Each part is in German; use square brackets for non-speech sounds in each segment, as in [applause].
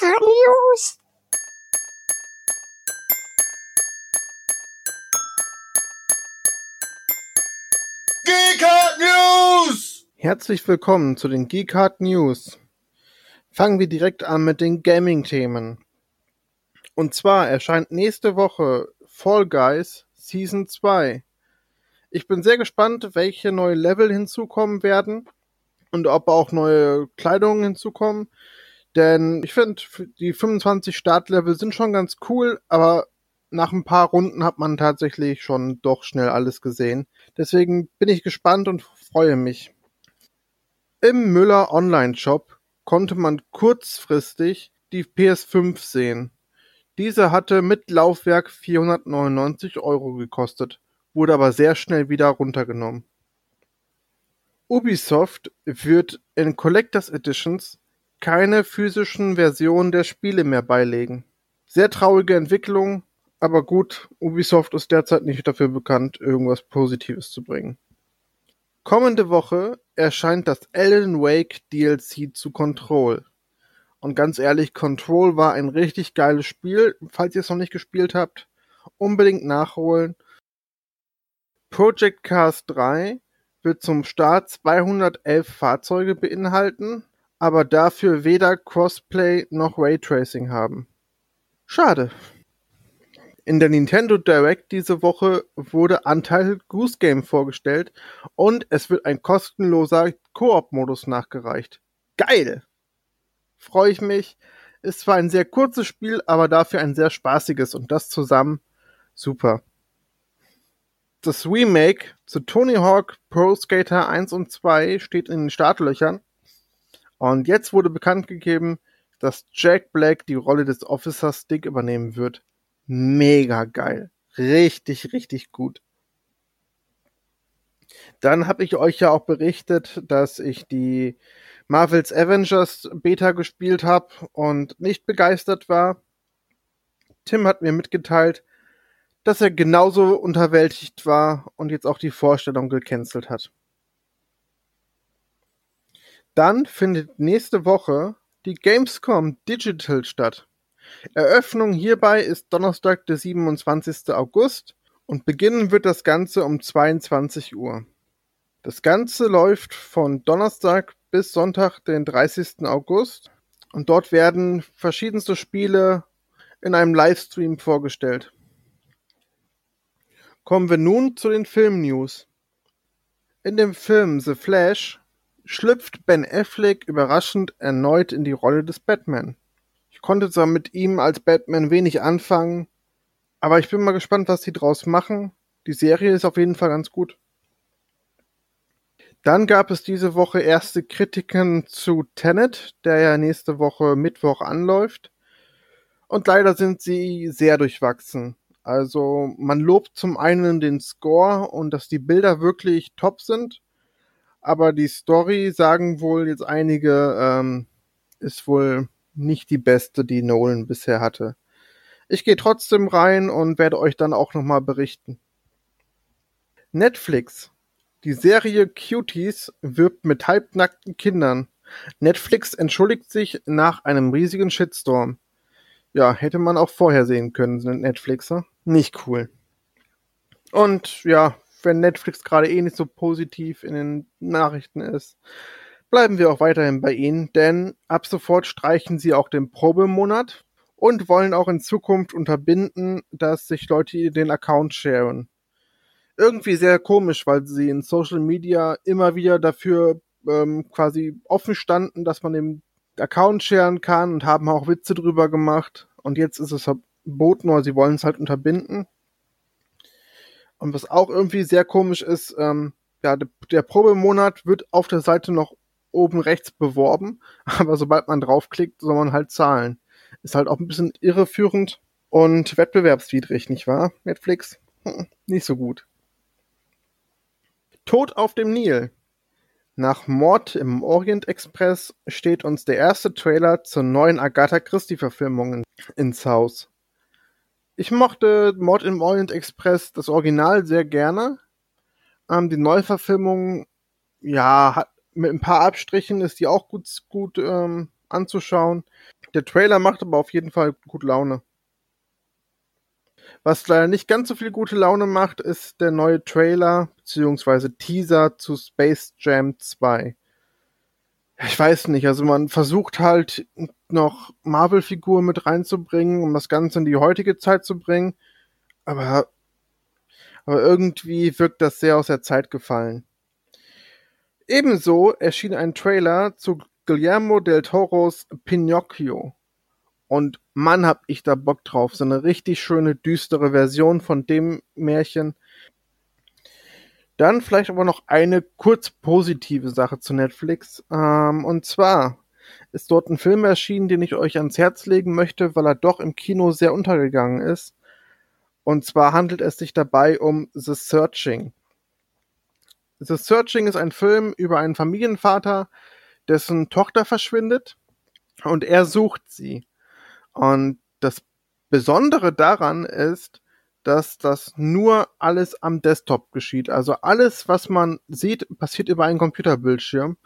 News. Geekart News! Herzlich willkommen zu den Geekart News. Fangen wir direkt an mit den Gaming-Themen. Und zwar erscheint nächste Woche Fall Guys Season 2. Ich bin sehr gespannt, welche neue Level hinzukommen werden und ob auch neue Kleidungen hinzukommen. Denn ich finde, die 25 Startlevel sind schon ganz cool, aber nach ein paar Runden hat man tatsächlich schon doch schnell alles gesehen. Deswegen bin ich gespannt und freue mich. Im Müller Online Shop konnte man kurzfristig die PS5 sehen. Diese hatte mit Laufwerk 499 Euro gekostet, wurde aber sehr schnell wieder runtergenommen. Ubisoft wird in Collectors Editions keine physischen Versionen der Spiele mehr beilegen. Sehr traurige Entwicklung, aber gut, Ubisoft ist derzeit nicht dafür bekannt, irgendwas Positives zu bringen. Kommende Woche erscheint das Alan Wake DLC zu Control. Und ganz ehrlich, Control war ein richtig geiles Spiel. Falls ihr es noch nicht gespielt habt, unbedingt nachholen. Project Cars 3 wird zum Start 211 Fahrzeuge beinhalten, aber dafür weder Crossplay noch Raytracing haben. Schade. In der Nintendo Direct diese Woche wurde Untitled Goose Game vorgestellt und es wird ein kostenloser Koop-Modus nachgereicht. Geil! Freue ich mich. Ist zwar ein sehr kurzes Spiel, aber dafür ein sehr spaßiges und das zusammen super. Das Remake zu Tony Hawk Pro Skater 1 und 2 steht in den Startlöchern und jetzt wurde bekannt gegeben, dass Jack Black die Rolle des Officer Stick übernehmen wird. Mega geil. Richtig, richtig gut. Dann habe ich euch ja auch berichtet, dass ich die Marvels Avengers Beta gespielt habe und nicht begeistert war. Tim hat mir mitgeteilt, dass er genauso unterwältigt war und jetzt auch die Vorstellung gecancelt hat. Dann findet nächste Woche die Gamescom Digital statt. Eröffnung hierbei ist Donnerstag, der 27. August und beginnen wird das Ganze um 22 Uhr. Das Ganze läuft von Donnerstag bis Sonntag, den 30. August und dort werden verschiedenste Spiele in einem Livestream vorgestellt. Kommen wir nun zu den Film-News. In dem Film The Flash schlüpft Ben Affleck überraschend erneut in die Rolle des Batman. Ich konnte zwar mit ihm als Batman wenig anfangen, aber ich bin mal gespannt, was sie draus machen. Die Serie ist auf jeden Fall ganz gut. Dann gab es diese Woche erste Kritiken zu Tenet, der ja nächste Woche Mittwoch anläuft. Und leider sind sie sehr durchwachsen. Also man lobt zum einen den Score und dass die Bilder wirklich top sind aber die Story, sagen wohl jetzt einige, ähm, ist wohl nicht die beste, die Nolan bisher hatte. Ich gehe trotzdem rein und werde euch dann auch nochmal berichten. Netflix. Die Serie Cuties wirbt mit halbnackten Kindern. Netflix entschuldigt sich nach einem riesigen Shitstorm. Ja, hätte man auch vorher sehen können, sind Netflixer. Nicht cool. Und ja, wenn Netflix gerade eh nicht so positiv in den Nachrichten ist, bleiben wir auch weiterhin bei ihnen, denn ab sofort streichen sie auch den Probemonat und wollen auch in Zukunft unterbinden, dass sich Leute den Account sharen. Irgendwie sehr komisch, weil sie in Social Media immer wieder dafür ähm, quasi offen standen, dass man den Account sharen kann und haben auch Witze drüber gemacht. Und jetzt ist es verboten, oder sie wollen es halt unterbinden. Und was auch irgendwie sehr komisch ist, ähm, ja, der, der Probemonat wird auf der Seite noch oben rechts beworben, [laughs] aber sobald man draufklickt, soll man halt zahlen. Ist halt auch ein bisschen irreführend und wettbewerbswidrig, nicht wahr? Netflix? Hm, nicht so gut. Tod auf dem Nil. Nach Mord im Orient Express steht uns der erste Trailer zur neuen Agatha Christie Verfilmung ins Haus. Ich mochte Mord im Orient Express, das Original, sehr gerne. Ähm, die Neuverfilmung, ja, hat, mit ein paar Abstrichen ist die auch gut, gut ähm, anzuschauen. Der Trailer macht aber auf jeden Fall gut Laune. Was leider nicht ganz so viel gute Laune macht, ist der neue Trailer bzw. Teaser zu Space Jam 2. Ich weiß nicht, also man versucht halt noch Marvel-Figuren mit reinzubringen, um das Ganze in die heutige Zeit zu bringen, aber, aber irgendwie wirkt das sehr aus der Zeit gefallen. Ebenso erschien ein Trailer zu Guillermo del Toros Pinocchio. Und Mann, hab ich da Bock drauf. So eine richtig schöne, düstere Version von dem Märchen. Dann vielleicht aber noch eine kurz positive Sache zu Netflix. Ähm, und zwar ist dort ein Film erschienen, den ich euch ans Herz legen möchte, weil er doch im Kino sehr untergegangen ist. Und zwar handelt es sich dabei um The Searching. The Searching ist ein Film über einen Familienvater, dessen Tochter verschwindet und er sucht sie. Und das Besondere daran ist, dass das nur alles am Desktop geschieht. Also alles, was man sieht, passiert über einen Computerbildschirm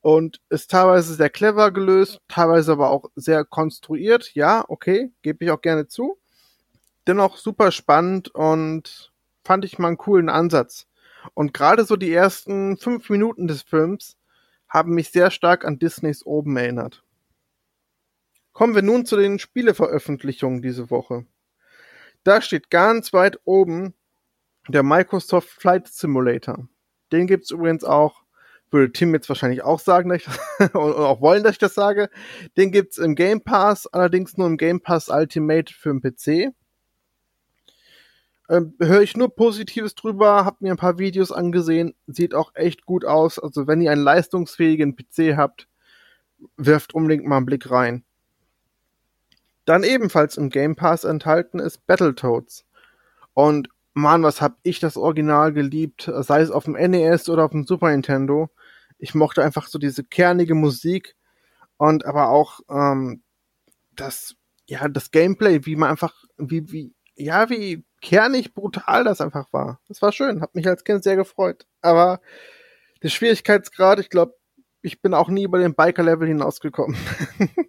und ist teilweise sehr clever gelöst, teilweise aber auch sehr konstruiert. Ja, okay, gebe ich auch gerne zu. Dennoch super spannend und fand ich mal einen coolen Ansatz. Und gerade so die ersten fünf Minuten des Films haben mich sehr stark an Disneys Oben erinnert. Kommen wir nun zu den Spieleveröffentlichungen diese Woche. Da steht ganz weit oben der Microsoft Flight Simulator. Den gibt's übrigens auch, würde Tim jetzt wahrscheinlich auch sagen, dass ich [laughs] das, und auch wollen, dass ich das sage. Den gibt's im Game Pass, allerdings nur im Game Pass Ultimate für den PC. Ähm, Höre ich nur Positives drüber, hab mir ein paar Videos angesehen, sieht auch echt gut aus. Also wenn ihr einen leistungsfähigen PC habt, wirft unbedingt mal einen Blick rein. Dann ebenfalls im Game Pass enthalten ist Battletoads. Und man, was hab ich das Original geliebt, sei es auf dem NES oder auf dem Super Nintendo. Ich mochte einfach so diese kernige Musik und aber auch ähm, das, ja, das Gameplay, wie man einfach, wie, wie, ja, wie kernig brutal das einfach war. Das war schön, hat mich als Kind sehr gefreut. Aber der Schwierigkeitsgrad, ich glaube, ich bin auch nie über den Biker-Level hinausgekommen. [laughs]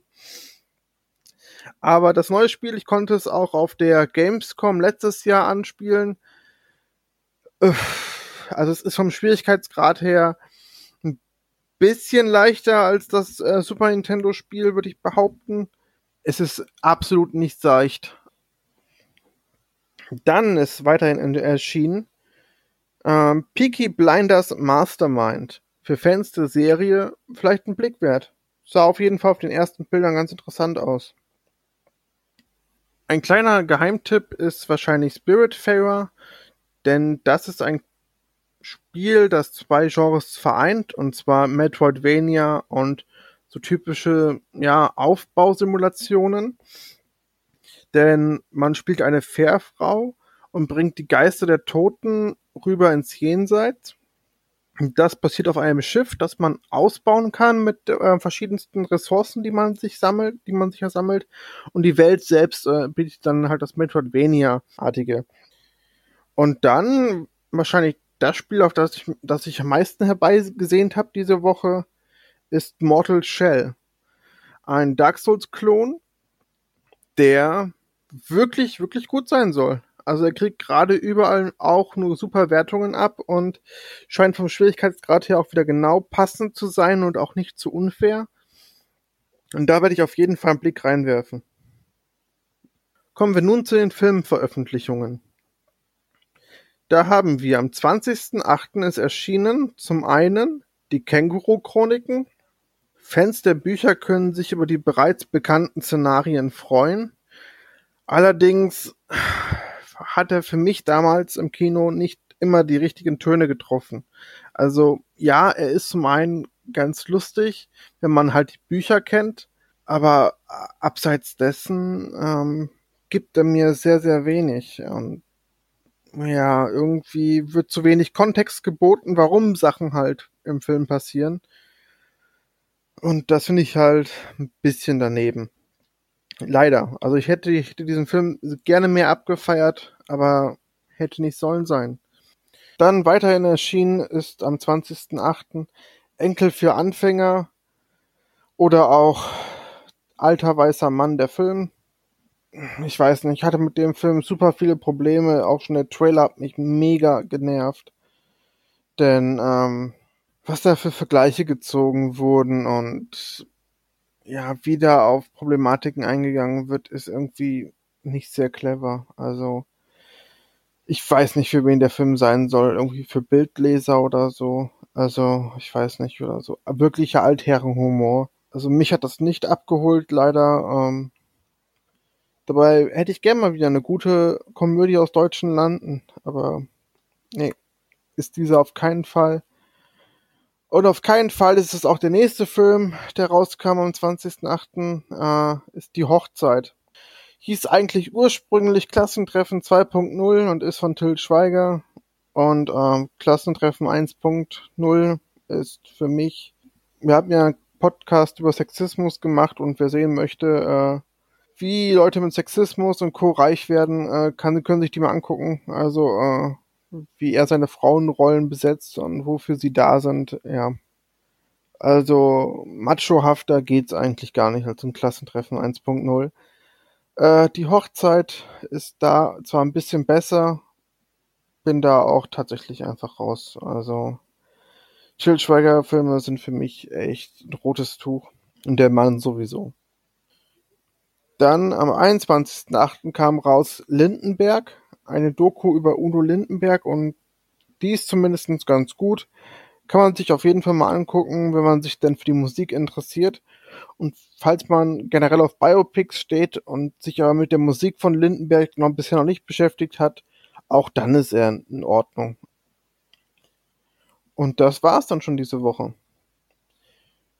Aber das neue Spiel, ich konnte es auch auf der Gamescom letztes Jahr anspielen. Also es ist vom Schwierigkeitsgrad her ein bisschen leichter als das äh, Super Nintendo Spiel, würde ich behaupten. Es ist absolut nicht seicht. Dann ist weiterhin erschienen ähm, Peaky Blinders Mastermind. Für Fans der Serie vielleicht ein Blick wert. Sah auf jeden Fall auf den ersten Bildern ganz interessant aus. Ein kleiner Geheimtipp ist wahrscheinlich Spiritfarer, denn das ist ein Spiel, das zwei Genres vereint, und zwar Metroidvania und so typische ja, Aufbausimulationen denn man spielt eine Fährfrau und bringt die Geister der Toten rüber ins Jenseits. Das passiert auf einem Schiff, das man ausbauen kann mit äh, verschiedensten Ressourcen, die man sich sammelt, die man sich ja sammelt. Und die Welt selbst äh, bietet dann halt das Metroidvania-artige. Und dann wahrscheinlich das Spiel, auf das ich, das ich am meisten herbeigesehnt habe diese Woche, ist Mortal Shell. Ein Dark Souls-Klon, der wirklich, wirklich gut sein soll. Also er kriegt gerade überall auch nur super Wertungen ab und scheint vom Schwierigkeitsgrad her auch wieder genau passend zu sein und auch nicht zu unfair. Und da werde ich auf jeden Fall einen Blick reinwerfen. Kommen wir nun zu den Filmveröffentlichungen. Da haben wir am 20.08. ist erschienen zum einen die Känguru-Chroniken. Fans der Bücher können sich über die bereits bekannten Szenarien freuen. Allerdings hat er für mich damals im Kino nicht immer die richtigen Töne getroffen. Also ja, er ist zum einen ganz lustig, wenn man halt die Bücher kennt, aber abseits dessen ähm, gibt er mir sehr, sehr wenig. Und ja, irgendwie wird zu wenig Kontext geboten, warum Sachen halt im Film passieren. Und das finde ich halt ein bisschen daneben. Leider. Also ich hätte, ich hätte diesen Film gerne mehr abgefeiert, aber hätte nicht sollen sein. Dann weiterhin erschienen ist am 20.08. Enkel für Anfänger oder auch alter weißer Mann der Film. Ich weiß nicht, ich hatte mit dem Film super viele Probleme. Auch schon der Trailer hat mich mega genervt. Denn ähm, was da für Vergleiche gezogen wurden und ja, wie da auf Problematiken eingegangen wird, ist irgendwie nicht sehr clever. Also ich weiß nicht, für wen der Film sein soll. Irgendwie für Bildleser oder so. Also, ich weiß nicht, oder so. Wirklicher Altherrenhumor. Also mich hat das nicht abgeholt, leider. Ähm, dabei hätte ich gerne mal wieder eine gute Komödie aus deutschen Landen. Aber nee, ist dieser auf keinen Fall. Und auf keinen Fall ist es auch der nächste Film, der rauskam am 20.08., äh, ist Die Hochzeit. Hieß eigentlich ursprünglich Klassentreffen 2.0 und ist von Till Schweiger. Und ähm, Klassentreffen 1.0 ist für mich, wir haben ja einen Podcast über Sexismus gemacht und wer sehen möchte, äh, wie Leute mit Sexismus und Co. reich werden, äh, kann, können sich die mal angucken. Also äh, wie er seine Frauenrollen besetzt und wofür sie da sind, ja. Also machohafter geht's eigentlich gar nicht als im Klassentreffen 1.0. Äh, die Hochzeit ist da zwar ein bisschen besser, bin da auch tatsächlich einfach raus. Also Schildschweiger Filme sind für mich echt ein rotes Tuch und der Mann sowieso. Dann am 21.08. kam raus Lindenberg, eine Doku über Udo Lindenberg und die ist zumindest ganz gut. Kann man sich auf jeden Fall mal angucken, wenn man sich denn für die Musik interessiert. Und falls man generell auf Biopics steht und sich aber mit der Musik von Lindenberg noch bisher noch nicht beschäftigt hat, auch dann ist er in Ordnung. Und das war's dann schon diese Woche.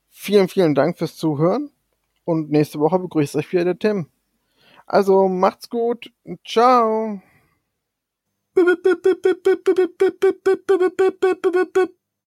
Vielen, vielen Dank fürs Zuhören und nächste Woche begrüßt euch wieder der Tim. Also macht's gut. Ciao. ペペペペペペペペペペペ